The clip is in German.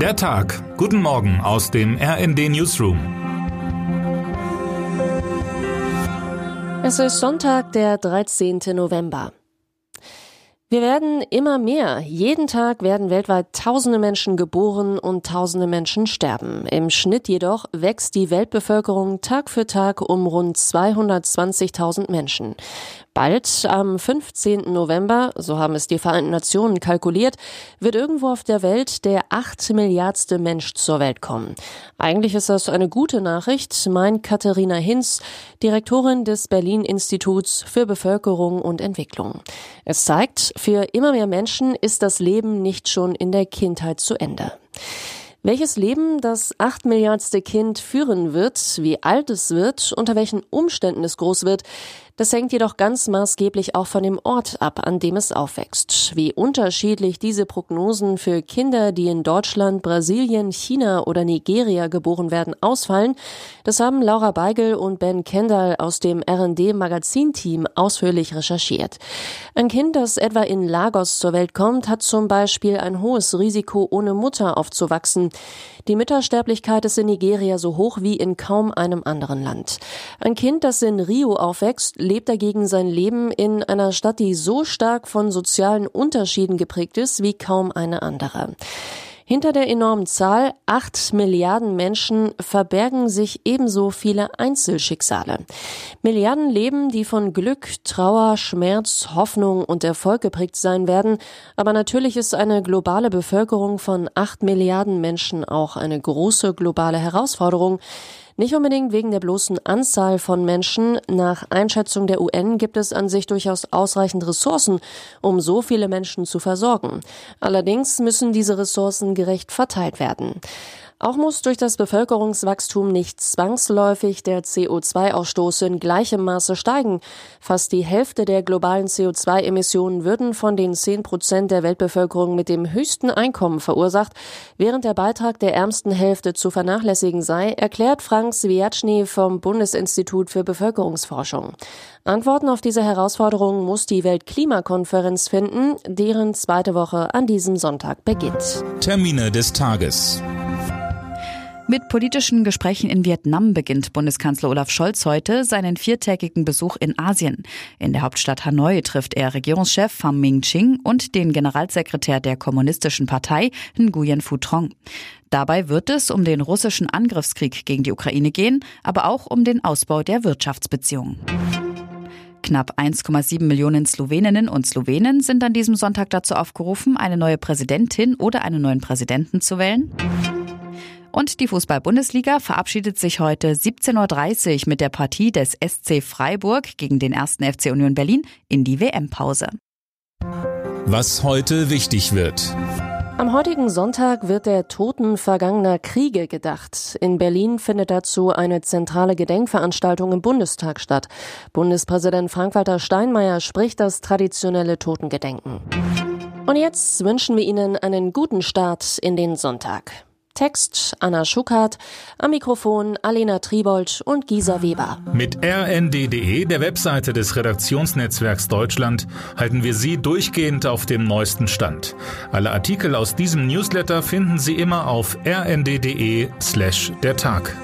Der Tag. Guten Morgen aus dem RND Newsroom. Es ist Sonntag, der 13. November. Wir werden immer mehr. Jeden Tag werden weltweit tausende Menschen geboren und tausende Menschen sterben. Im Schnitt jedoch wächst die Weltbevölkerung Tag für Tag um rund 220.000 Menschen. Bald, am 15. November, so haben es die Vereinten Nationen kalkuliert, wird irgendwo auf der Welt der acht Milliardste Mensch zur Welt kommen. Eigentlich ist das eine gute Nachricht, meint Katharina Hinz, Direktorin des Berlin Instituts für Bevölkerung und Entwicklung. Es zeigt, für immer mehr Menschen ist das Leben nicht schon in der Kindheit zu Ende. Welches Leben das acht Milliardste Kind führen wird, wie alt es wird, unter welchen Umständen es groß wird, das hängt jedoch ganz maßgeblich auch von dem Ort ab, an dem es aufwächst. Wie unterschiedlich diese Prognosen für Kinder, die in Deutschland, Brasilien, China oder Nigeria geboren werden, ausfallen, das haben Laura Beigel und Ben Kendall aus dem R&D Magazin-Team ausführlich recherchiert. Ein Kind, das etwa in Lagos zur Welt kommt, hat zum Beispiel ein hohes Risiko, ohne Mutter aufzuwachsen. Die Müttersterblichkeit ist in Nigeria so hoch wie in kaum einem anderen Land. Ein Kind, das in Rio aufwächst, lebt dagegen sein Leben in einer Stadt, die so stark von sozialen Unterschieden geprägt ist wie kaum eine andere. Hinter der enormen Zahl, acht Milliarden Menschen, verbergen sich ebenso viele Einzelschicksale. Milliarden Leben, die von Glück, Trauer, Schmerz, Hoffnung und Erfolg geprägt sein werden. Aber natürlich ist eine globale Bevölkerung von acht Milliarden Menschen auch eine große globale Herausforderung. Nicht unbedingt wegen der bloßen Anzahl von Menschen. Nach Einschätzung der UN gibt es an sich durchaus ausreichend Ressourcen, um so viele Menschen zu versorgen. Allerdings müssen diese Ressourcen gerecht verteilt werden. Auch muss durch das Bevölkerungswachstum nicht zwangsläufig der CO2-Ausstoß in gleichem Maße steigen. Fast die Hälfte der globalen CO2-Emissionen würden von den 10 Prozent der Weltbevölkerung mit dem höchsten Einkommen verursacht, während der Beitrag der ärmsten Hälfte zu vernachlässigen sei, erklärt Frank Swiatschny vom Bundesinstitut für Bevölkerungsforschung. Antworten auf diese Herausforderungen muss die Weltklimakonferenz finden, deren zweite Woche an diesem Sonntag beginnt. Termine des Tages. Mit politischen Gesprächen in Vietnam beginnt Bundeskanzler Olaf Scholz heute seinen viertägigen Besuch in Asien. In der Hauptstadt Hanoi trifft er Regierungschef Pham Minh Ching und den Generalsekretär der Kommunistischen Partei Nguyen Phu Trong. Dabei wird es um den russischen Angriffskrieg gegen die Ukraine gehen, aber auch um den Ausbau der Wirtschaftsbeziehungen. Knapp 1,7 Millionen Sloweninnen und Slowenen sind an diesem Sonntag dazu aufgerufen, eine neue Präsidentin oder einen neuen Präsidenten zu wählen. Und die Fußball-Bundesliga verabschiedet sich heute 17.30 Uhr mit der Partie des SC Freiburg gegen den ersten FC Union Berlin in die WM-Pause. Was heute wichtig wird. Am heutigen Sonntag wird der Toten vergangener Kriege gedacht. In Berlin findet dazu eine zentrale Gedenkveranstaltung im Bundestag statt. Bundespräsident Frank-Walter Steinmeier spricht das traditionelle Totengedenken. Und jetzt wünschen wir Ihnen einen guten Start in den Sonntag. Text Anna Schuckert, am Mikrofon Alena Tribold und Gisa Weber. Mit rnd.de, der Webseite des Redaktionsnetzwerks Deutschland, halten wir Sie durchgehend auf dem neuesten Stand. Alle Artikel aus diesem Newsletter finden Sie immer auf rnd.de slash der Tag.